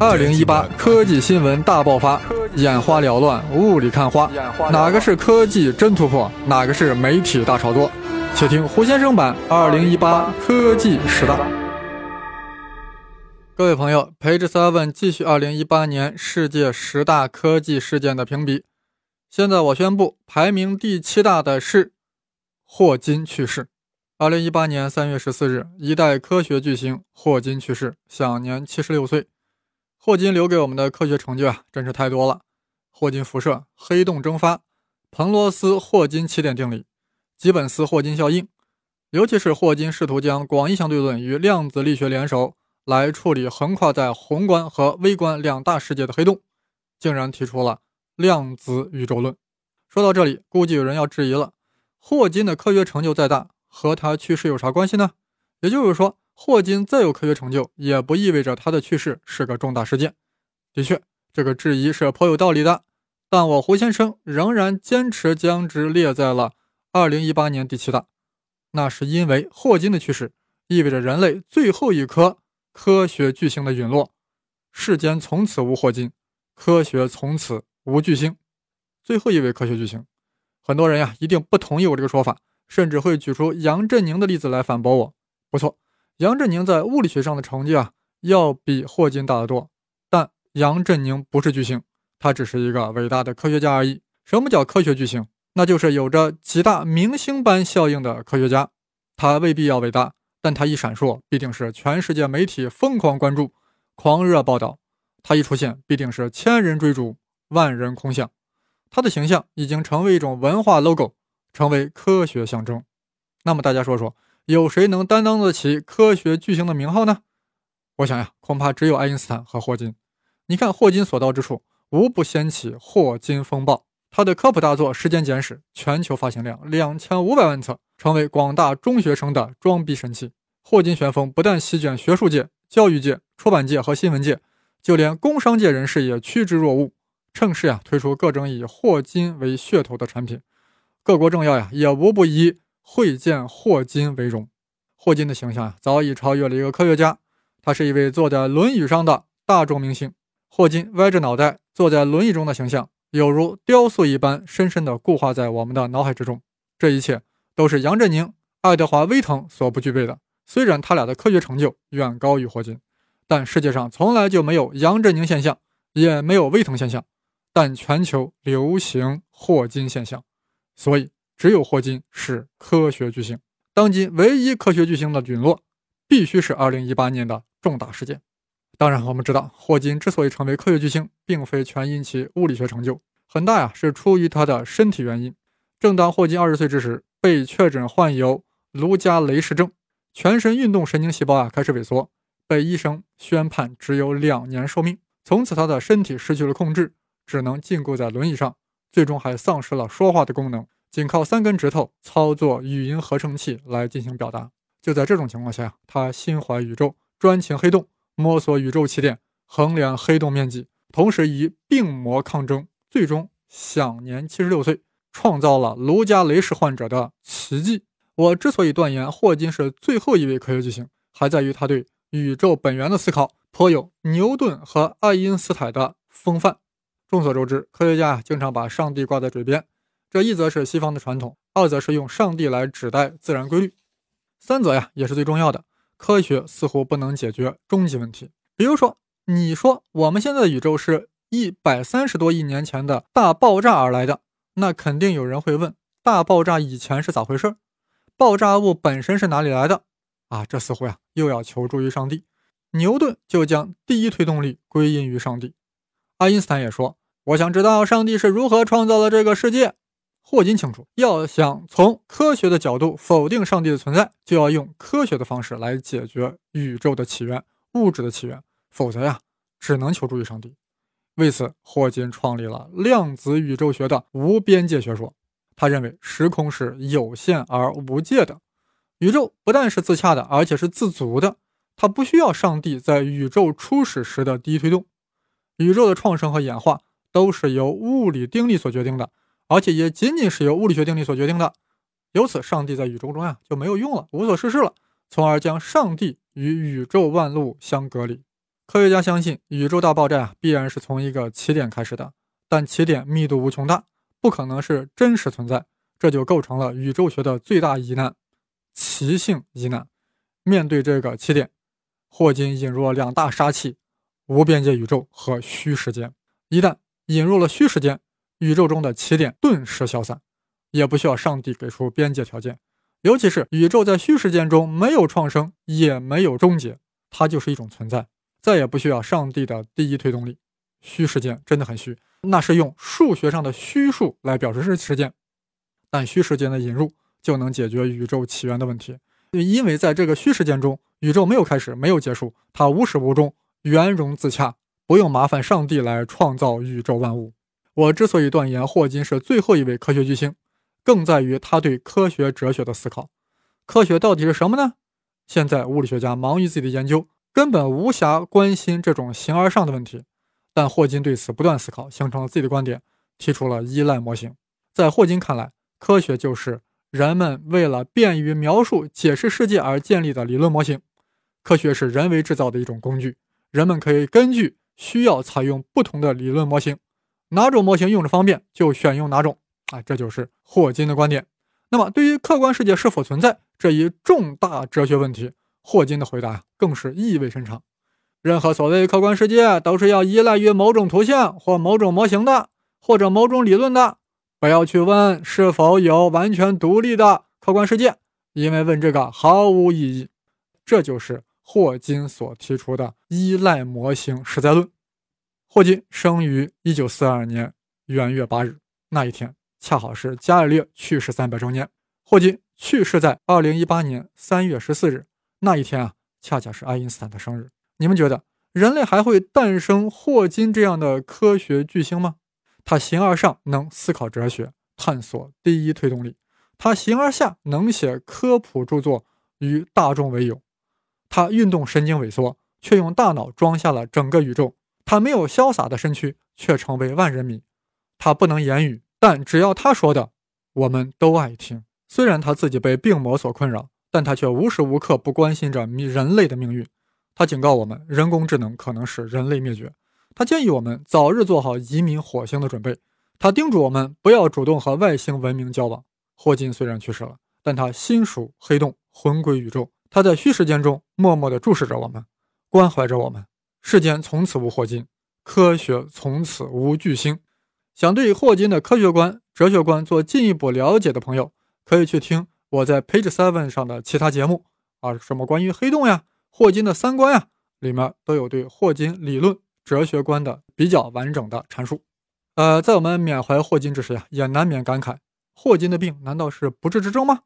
二零一八科技新闻大爆发，眼花缭乱，雾里看花，哪个是科技真突破，哪个是媒体大炒作？且听胡先生版二零一八科技十大。各位朋友，陪着 seven 继续二零一八年世界十大科技事件的评比。现在我宣布，排名第七大的是霍金去世。二零一八年三月十四日，一代科学巨星霍金去世，享年七十六岁。霍金留给我们的科学成就啊，真是太多了。霍金辐射、黑洞蒸发、彭罗斯霍金起点定理、吉本斯霍金效应，尤其是霍金试图将广义相对论与量子力学联手来处理横跨在宏观和微观两大世界的黑洞，竟然提出了量子宇宙论。说到这里，估计有人要质疑了：霍金的科学成就再大，和他去世有啥关系呢？也就是说，霍金再有科学成就，也不意味着他的去世是个重大事件。的确，这个质疑是颇有道理的。但我胡先生仍然坚持将之列在了2018年第七大，那是因为霍金的去世意味着人类最后一颗科学巨星的陨落，世间从此无霍金，科学从此无巨星。最后一位科学巨星，很多人呀一定不同意我这个说法。甚至会举出杨振宁的例子来反驳我。不错，杨振宁在物理学上的成绩啊，要比霍金大得多。但杨振宁不是巨星，他只是一个伟大的科学家而已。什么叫科学巨星？那就是有着极大明星般效应的科学家。他未必要伟大，但他一闪烁，必定是全世界媒体疯狂关注、狂热报道。他一出现，必定是千人追逐、万人空巷。他的形象已经成为一种文化 logo。成为科学象征，那么大家说说，有谁能担当得起科学巨星的名号呢？我想呀，恐怕只有爱因斯坦和霍金。你看，霍金所到之处，无不掀起霍金风暴。他的科普大作《时间简史》全球发行量两千五百万册，成为广大中学生的装逼神器。霍金旋风不但席卷学术界、教育界、出版界和新闻界，就连工商界人士也趋之若鹜，趁势呀推出各种以霍金为噱头的产品。各国政要呀，也无不以会见霍金为荣。霍金的形象呀，早已超越了一个科学家，他是一位坐在轮椅上的大众明星。霍金歪着脑袋坐在轮椅中的形象，有如雕塑一般，深深地固化在我们的脑海之中。这一切都是杨振宁、爱德华·威腾所不具备的。虽然他俩的科学成就远高于霍金，但世界上从来就没有杨振宁现象，也没有威腾现象，但全球流行霍金现象。所以，只有霍金是科学巨星。当今唯一科学巨星的陨落，必须是2018年的重大事件。当然，我们知道，霍金之所以成为科学巨星，并非全因其物理学成就，很大呀是出于他的身体原因。正当霍金二十岁之时，被确诊患有卢加雷氏症，全身运动神经细胞啊开始萎缩，被医生宣判只有两年寿命。从此，他的身体失去了控制，只能禁锢在轮椅上。最终还丧失了说话的功能，仅靠三根指头操作语音合成器来进行表达。就在这种情况下，他心怀宇宙，专情黑洞，摸索宇宙起点，衡量黑洞面积，同时与病魔抗争，最终享年七十六岁，创造了卢加雷氏患者的奇迹。我之所以断言霍金是最后一位科学巨星，还在于他对宇宙本源的思考颇有牛顿和爱因斯坦的风范。众所周知，科学家经常把上帝挂在嘴边，这一则是西方的传统，二则是用上帝来指代自然规律，三则呀也是最重要的。科学似乎不能解决终极问题，比如说，你说我们现在的宇宙是一百三十多亿年前的大爆炸而来的，那肯定有人会问：大爆炸以前是咋回事？爆炸物本身是哪里来的？啊，这似乎呀又要求助于上帝。牛顿就将第一推动力归因于上帝，爱因斯坦也说。我想知道上帝是如何创造了这个世界。霍金清楚，要想从科学的角度否定上帝的存在，就要用科学的方式来解决宇宙的起源、物质的起源，否则呀，只能求助于上帝。为此，霍金创立了量子宇宙学的无边界学说。他认为时空是有限而无界的，宇宙不但是自洽的，而且是自足的。它不需要上帝在宇宙初始时的第一推动，宇宙的创生和演化。都是由物理定律所决定的，而且也仅仅是由物理学定律所决定的。由此，上帝在宇宙中呀就没有用了，无所事事了。从而将上帝与宇宙万物相隔离。科学家相信，宇宙大爆炸啊，必然是从一个起点开始的，但起点密度无穷大，不可能是真实存在，这就构成了宇宙学的最大疑难——奇性疑难。面对这个起点，霍金引入了两大杀器：无边界宇宙和虚时间。一旦引入了虚时间，宇宙中的起点顿时消散，也不需要上帝给出边界条件。尤其是宇宙在虚时间中没有创生，也没有终结，它就是一种存在。再也不需要上帝的第一推动力，虚时间真的很虚，那是用数学上的虚数来表示时间。但虚时间的引入就能解决宇宙起源的问题，因为在这个虚时间中，宇宙没有开始，没有结束，它无始无终，圆融自洽，不用麻烦上帝来创造宇宙万物。我之所以断言霍金是最后一位科学巨星，更在于他对科学哲学的思考。科学到底是什么呢？现在物理学家忙于自己的研究。根本无暇关心这种形而上的问题，但霍金对此不断思考，形成了自己的观点，提出了依赖模型。在霍金看来，科学就是人们为了便于描述、解释世界而建立的理论模型。科学是人为制造的一种工具，人们可以根据需要采用不同的理论模型，哪种模型用着方便就选用哪种。啊，这就是霍金的观点。那么，对于客观世界是否存在这一重大哲学问题，霍金的回答更是意味深长。任何所谓客观世界都是要依赖于某种图像或某种模型的，或者某种理论的。不要去问是否有完全独立的客观世界，因为问这个毫无意义。这就是霍金所提出的依赖模型实在论。霍金生于一九四二年元月八日，那一天恰好是伽利略去世三百周年。霍金去世在二零一八年三月十四日。那一天啊，恰恰是爱因斯坦的生日。你们觉得人类还会诞生霍金这样的科学巨星吗？他形而上能思考哲学，探索第一推动力；他形而下能写科普著作，与大众为友。他运动神经萎缩，却用大脑装下了整个宇宙。他没有潇洒的身躯，却成为万人迷。他不能言语，但只要他说的，我们都爱听。虽然他自己被病魔所困扰。但他却无时无刻不关心着人类的命运。他警告我们，人工智能可能使人类灭绝。他建议我们早日做好移民火星的准备。他叮嘱我们不要主动和外星文明交往。霍金虽然去世了，但他心属黑洞，魂归宇宙。他在虚时间中默默地注视着我们，关怀着我们。世间从此无霍金，科学从此无巨星。想对霍金的科学观、哲学观做进一步了解的朋友，可以去听。我在 Page Seven 上的其他节目啊，什么关于黑洞呀、霍金的三观呀，里面都有对霍金理论、哲学观的比较完整的阐述。呃，在我们缅怀霍金之时呀，也难免感慨：霍金的病难道是不治之症吗？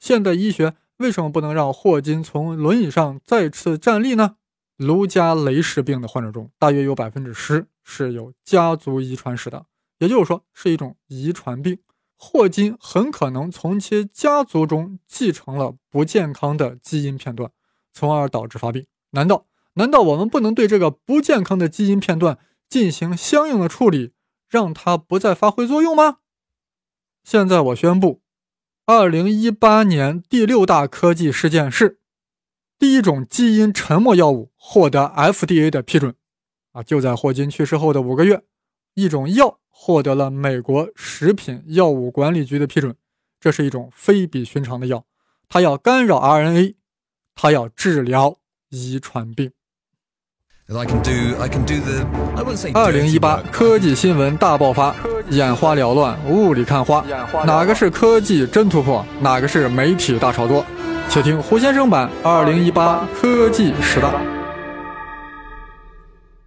现代医学为什么不能让霍金从轮椅上再次站立呢？卢加雷氏病的患者中，大约有百分之十是有家族遗传史的，也就是说是一种遗传病。霍金很可能从其家族中继承了不健康的基因片段，从而导致发病。难道难道我们不能对这个不健康的基因片段进行相应的处理，让它不再发挥作用吗？现在我宣布，二零一八年第六大科技事件是：第一种基因沉默药物获得 FDA 的批准。啊，就在霍金去世后的五个月，一种药。获得了美国食品药物管理局的批准，这是一种非比寻常的药，它要干扰 RNA，它要治疗遗传病。二零一八科技新闻大爆发，眼花缭乱，雾里看花，哪个是科技真突破，哪个是媒体大炒作？且听胡先生版二零一八科技十大。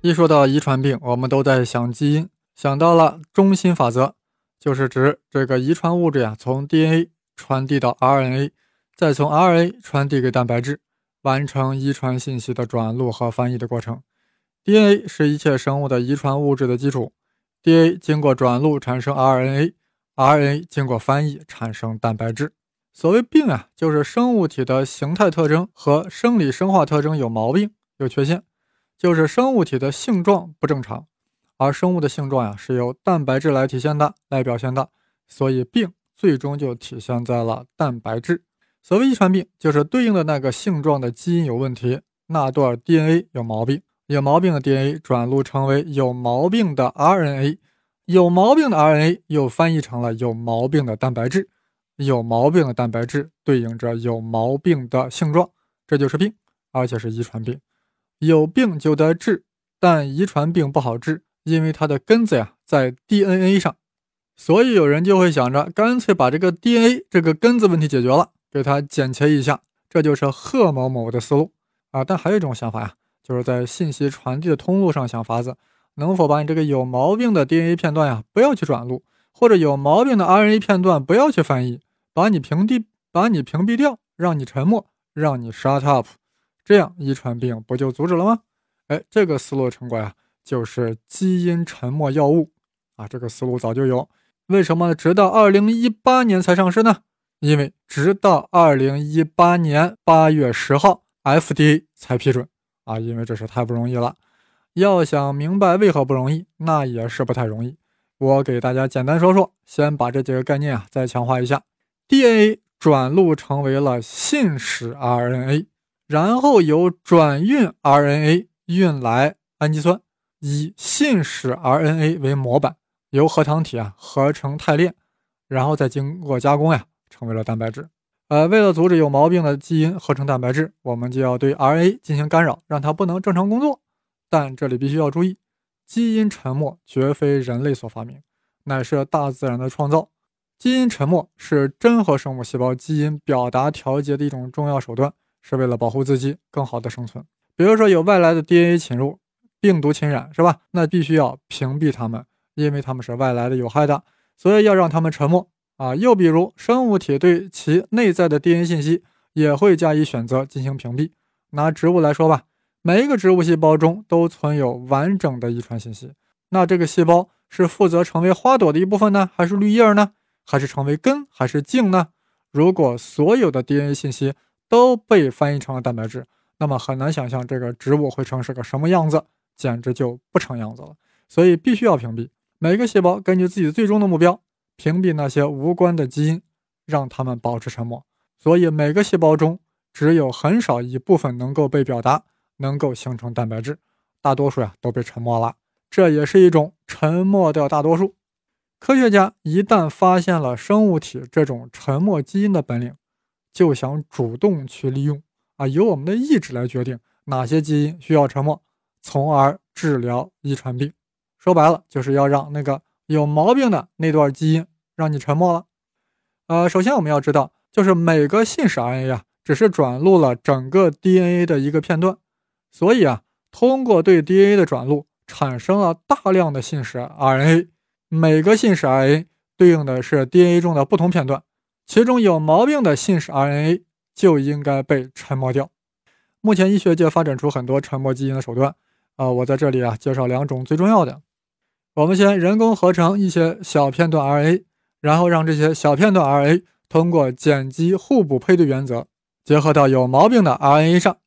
一说到遗传病，我们都在想基因。想到了中心法则，就是指这个遗传物质呀，从 DNA 传递到 RNA，再从 RNA 传递给蛋白质，完成遗传信息的转录和翻译的过程。DNA 是一切生物的遗传物质的基础，DNA 经过转录产生 RNA，RNA 经过翻译产生蛋白质。所谓病啊，就是生物体的形态特征和生理生化特征有毛病、有缺陷，就是生物体的性状不正常。而生物的性状呀，是由蛋白质来体现的、来表现的，所以病最终就体现在了蛋白质。所谓遗传病，就是对应的那个性状的基因有问题，那段 DNA 有毛病，有毛病的 DNA 转录成为有毛病的 RNA，有毛病的 RNA 又翻译成了有毛病的蛋白质，有毛病的蛋白质对应着有毛病的性状，这就是病，而且是遗传病。有病就得治，但遗传病不好治，因为它的根子呀在 DNA 上，所以有人就会想着，干脆把这个 DNA 这个根子问题解决了。给它剪切一下，这就是贺某某的思路啊。但还有一种想法呀，就是在信息传递的通路上想法子，能否把你这个有毛病的 DNA 片段呀，不要去转录，或者有毛病的 RNA 片段不要去翻译，把你屏蔽，把你屏蔽掉，让你沉默，让你 shut up，这样遗传病不就阻止了吗？哎，这个思路成果呀，就是基因沉默药物啊。这个思路早就有，为什么直到二零一八年才上市呢？因为直到二零一八年八月十号，FDA 才批准啊，因为这是太不容易了。要想明白为何不容易，那也是不太容易。我给大家简单说说，先把这几个概念啊再强化一下：DNA 转录成为了信使 RNA，然后由转运 RNA 运来氨基酸，以信使 RNA 为模板，由核糖体啊合成肽链，然后再经过加工呀。成为了蛋白质，呃，为了阻止有毛病的基因合成蛋白质，我们就要对 RNA 进行干扰，让它不能正常工作。但这里必须要注意，基因沉默绝非人类所发明，乃是大自然的创造。基因沉默是真核生物细胞基因表达调节的一种重要手段，是为了保护自己更好的生存。比如说有外来的 DNA 侵入，病毒侵染，是吧？那必须要屏蔽它们，因为它们是外来的有害的，所以要让它们沉默。啊，又比如生物体对其内在的 DNA 信息也会加以选择进行屏蔽。拿植物来说吧，每一个植物细胞中都存有完整的遗传信息。那这个细胞是负责成为花朵的一部分呢，还是绿叶呢？还是成为根，还是茎呢？如果所有的 DNA 信息都被翻译成了蛋白质，那么很难想象这个植物会成是个什么样子，简直就不成样子了。所以必须要屏蔽每个细胞，根据自己最终的目标。屏蔽那些无关的基因，让它们保持沉默。所以每个细胞中只有很少一部分能够被表达，能够形成蛋白质，大多数呀都被沉默了。这也是一种沉默掉大多数。科学家一旦发现了生物体这种沉默基因的本领，就想主动去利用啊，由我们的意志来决定哪些基因需要沉默，从而治疗遗传病。说白了，就是要让那个有毛病的那段基因。让你沉默了，呃，首先我们要知道，就是每个信使 RNA 啊，只是转录了整个 DNA 的一个片段，所以啊，通过对 DNA 的转录，产生了大量的信使 RNA，每个信使 RNA 对应的是 DNA 中的不同片段，其中有毛病的信使 RNA 就应该被沉默掉。目前医学界发展出很多沉默基因的手段，啊，我在这里啊介绍两种最重要的，我们先人工合成一些小片段 RNA。然后让这些小片段 RNA 通过碱基互补配对原则结合到有毛病的 RNA 上。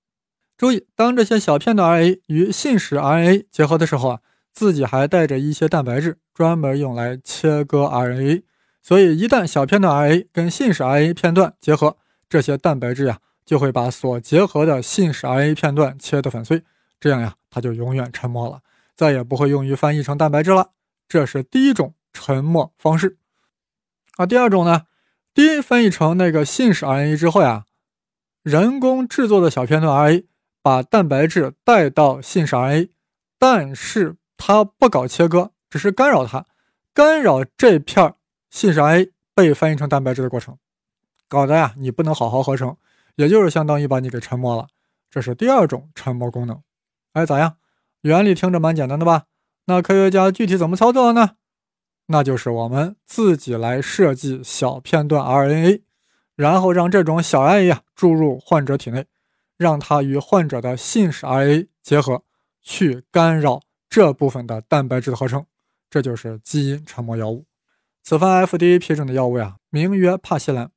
注意，当这些小片段 RNA 与信使 RNA 结合的时候啊，自己还带着一些蛋白质，专门用来切割 RNA。所以，一旦小片段 RNA 跟信使 RNA 片段结合，这些蛋白质呀就会把所结合的信使 RNA 片段切得粉碎。这样呀，它就永远沉默了，再也不会用于翻译成蛋白质了。这是第一种沉默方式。啊，第二种呢，DNA 翻译成那个信使 RNA 之后呀，人工制作的小片段 RNA 把蛋白质带到信使 RNA，但是它不搞切割，只是干扰它，干扰这片信使 RNA 被翻译成蛋白质的过程，搞得呀你不能好好合成，也就是相当于把你给沉默了。这是第二种沉默功能。哎，咋样？原理听着蛮简单的吧？那科学家具体怎么操作的呢？那就是我们自己来设计小片段 RNA，然后让这种小 RNA 呀注入患者体内，让它与患者的信使 RNA 结合，去干扰这部分的蛋白质的合成。这就是基因沉默药物。此番 FDA 批准的药物呀，名曰帕西兰，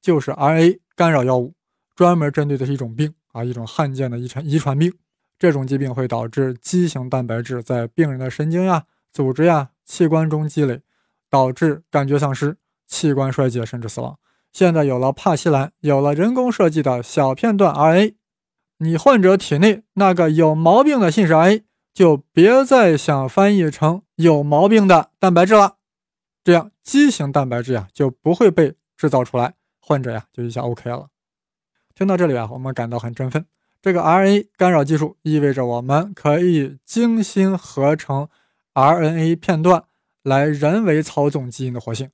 就是 RNA 干扰药物，专门针对的是一种病啊，一种罕见的遗传遗传病。这种疾病会导致畸形蛋白质在病人的神经呀、组织呀。器官中积累，导致感觉丧失、器官衰竭甚至死亡。现在有了帕西兰，有了人工设计的小片段 RNA，你患者体内那个有毛病的信使 RNA 就别再想翻译成有毛病的蛋白质了，这样畸形蛋白质呀就不会被制造出来，患者呀就一下 OK 了。听到这里啊，我们感到很振奋。这个 RNA 干扰技术意味着我们可以精心合成 RNA 片段来人为操纵基因的活性，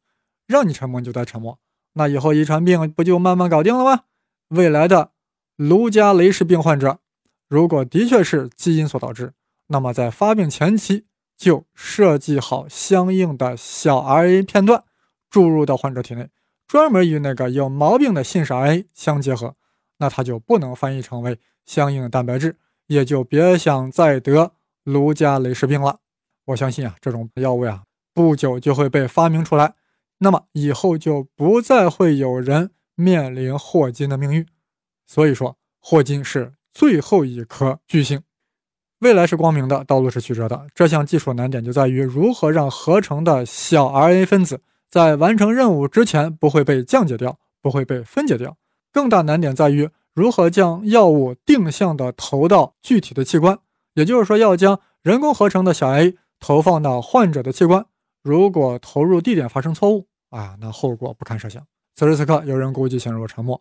让你沉默你就得沉默。那以后遗传病不就慢慢搞定了吗？未来的卢加雷氏病患者，如果的确是基因所导致，那么在发病前期就设计好相应的小 RNA 片段注入到患者体内，专门与那个有毛病的信使 RNA 相结合，那它就不能翻译成为相应的蛋白质，也就别想再得卢加雷氏病了。我相信啊，这种药物啊，不久就会被发明出来。那么以后就不再会有人面临霍金的命运。所以说，霍金是最后一颗巨星，未来是光明的，道路是曲折的。这项技术难点就在于如何让合成的小 RNA 分子在完成任务之前不会被降解掉，不会被分解掉。更大难点在于如何将药物定向的投到具体的器官，也就是说，要将人工合成的小 A 投放到患者的器官。如果投入地点发生错误啊，那后果不堪设想。此时此刻，有人估计陷入了沉默。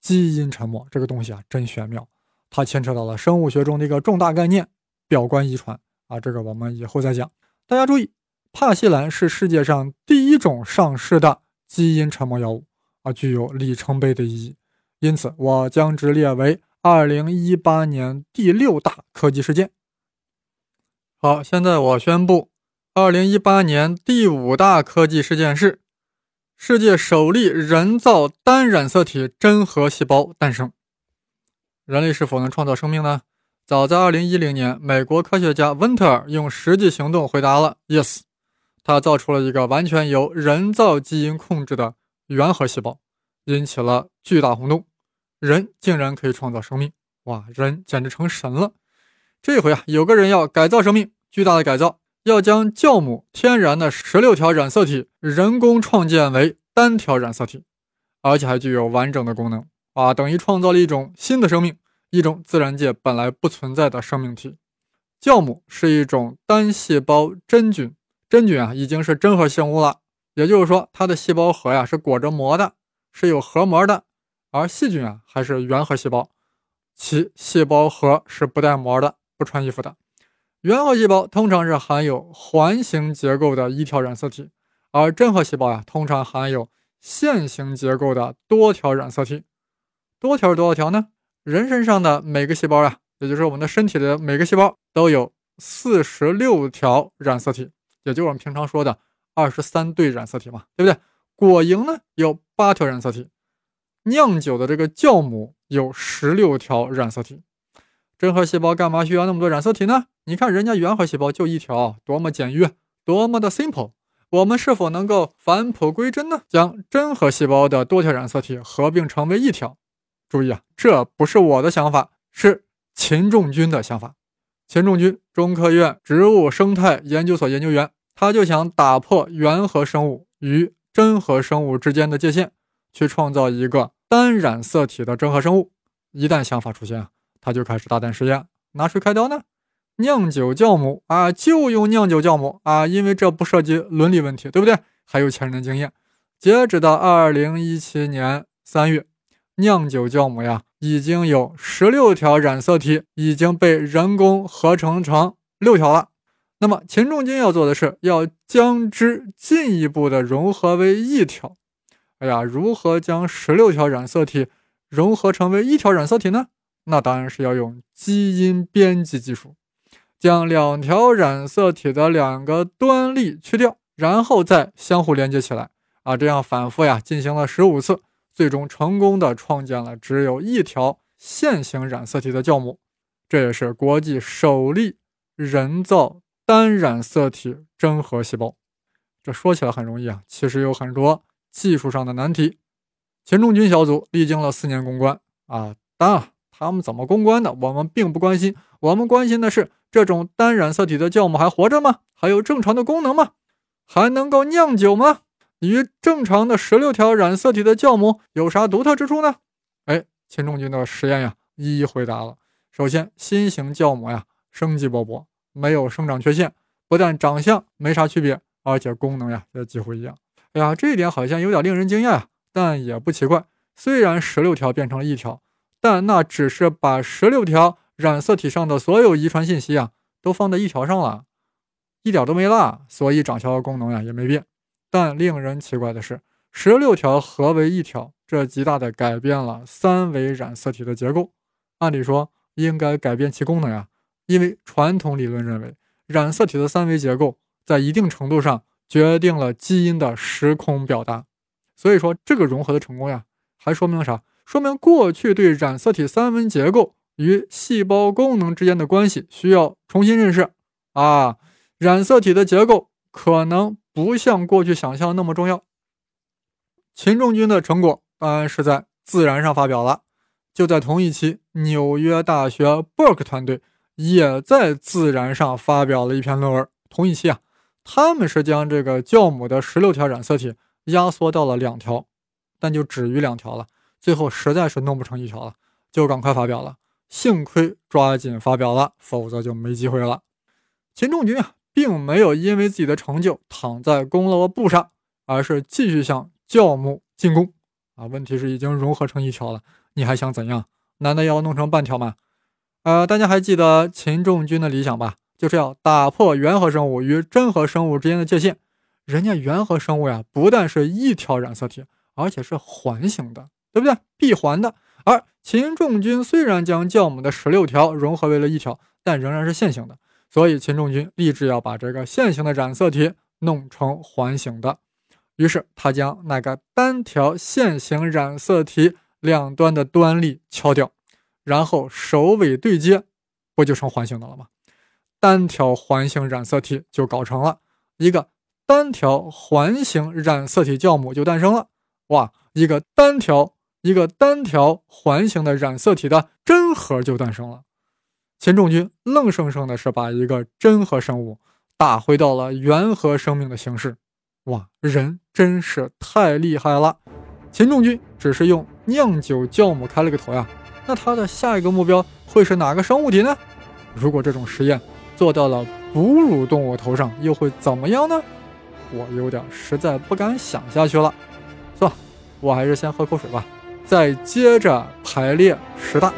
基因沉默这个东西啊，真玄妙，它牵扯到了生物学中的一个重大概念——表观遗传啊。这个我们以后再讲。大家注意，帕西兰是世界上第一种上市的基因沉默药物啊，具有里程碑的意义。因此，我将之列为2018年第六大科技事件。好，现在我宣布。二零一八年第五大科技事件是世界首例人造单染色体真核细胞诞生。人类是否能创造生命呢？早在二零一零年，美国科学家温特尔用实际行动回答了 “yes”。他造出了一个完全由人造基因控制的原核细胞，引起了巨大轰动。人竟然可以创造生命！哇，人简直成神了！这回啊，有个人要改造生命，巨大的改造。要将酵母天然的十六条染色体人工创建为单条染色体，而且还具有完整的功能啊，等于创造了一种新的生命，一种自然界本来不存在的生命体。酵母是一种单细胞真菌，真菌啊已经是真核生物了，也就是说它的细胞核呀是裹着膜的，是有核膜的，而细菌啊还是原核细胞，其细胞核是不带膜的，穿衣服的。原核细胞通常是含有环形结构的一条染色体，而真核细胞呀，通常含有线形结构的多条染色体。多条是多少条呢？人身上的每个细胞呀，也就是我们的身体的每个细胞都有四十六条染色体，也就我们平常说的二十三对染色体嘛，对不对？果蝇呢有八条染色体，酿酒的这个酵母有十六条染色体。真核细胞干嘛需要那么多染色体呢？你看人家原核细胞就一条，多么简约，多么的 simple。我们是否能够返璞归真呢？将真核细胞的多条染色体合并成为一条？注意啊，这不是我的想法，是秦仲军的想法。秦仲军，中科院植物生态研究所研究员，他就想打破原核生物与真核生物之间的界限，去创造一个单染色体的真核生物。一旦想法出现啊，他就开始大胆实验，拿谁开刀呢？酿酒酵母啊，就用酿酒酵母啊，因为这不涉及伦理问题，对不对？还有前人的经验。截止到二零一七年三月，酿酒酵母呀，已经有十六条染色体已经被人工合成成六条了。那么秦仲军要做的是，要将之进一步的融合为一条。哎呀，如何将十六条染色体融合成为一条染色体呢？那当然是要用基因编辑技术。将两条染色体的两个端粒去掉，然后再相互连接起来啊，这样反复呀进行了十五次，最终成功的创建了只有一条线形染色体的酵母。这也是国际首例人造单染色体真核细胞。这说起来很容易啊，其实有很多技术上的难题。钱仲军小组历经了四年攻关啊，当然他们怎么攻关的，我们并不关心，我们关心的是。这种单染色体的酵母还活着吗？还有正常的功能吗？还能够酿酒吗？与正常的十六条染色体的酵母有啥独特之处呢？哎，秦仲军的实验呀，一一回答了。首先，新型酵母呀，生机勃勃，没有生长缺陷，不但长相没啥区别，而且功能呀也几乎一样。哎呀，这一点好像有点令人惊讶啊，但也不奇怪。虽然十六条变成了一条，但那只是把十六条染色体上的所有遗传信息啊，都放在一条上了，一点都没落，所以长效功能呀也没变。但令人奇怪的是，十六条合为一条，这极大的改变了三维染色体的结构。按理说应该改变其功能呀，因为传统理论认为，染色体的三维结构在一定程度上决定了基因的时空表达。所以说，这个融合的成功呀，还说明了啥？说明过去对染色体三维结构与细胞功能之间的关系需要重新认识啊！染色体的结构可能。不像过去想象那么重要。秦仲军的成果当然是在《自然》上发表了。就在同一期，纽约大学 Burke 团队也在《自然》上发表了一篇论文。同一期啊，他们是将这个酵母的十六条染色体压缩到了两条，但就止于两条了。最后实在是弄不成一条了，就赶快发表了。幸亏抓紧发表了，否则就没机会了。秦仲军啊！并没有因为自己的成就躺在功劳簿上，而是继续向酵母进攻。啊，问题是已经融合成一条了，你还想怎样？难道要弄成半条吗？呃，大家还记得秦仲军的理想吧？就是要打破原核生物与真核生物之间的界限。人家原核生物呀，不但是一条染色体，而且是环形的，对不对？闭环的。而秦仲军虽然将酵母的十六条融合为了一条，但仍然是线性的。所以，秦仲军立志要把这个线性的染色体弄成环形的。于是，他将那个单条线形染色体两端的端粒敲掉，然后首尾对接，不就成环形的了吗？单条环形染色体就搞成了，一个单条环形染色体酵母就诞生了。哇，一个单条一个单条环形的染色体的真核就诞生了。秦仲军愣生生的是把一个真核生物打回到了原核生命的形式，哇，人真是太厉害了！秦仲军只是用酿酒酵母开了个头呀，那他的下一个目标会是哪个生物体呢？如果这种实验做到了哺乳动物头上，又会怎么样呢？我有点实在不敢想下去了。算了，我还是先喝口水吧，再接着排列十大。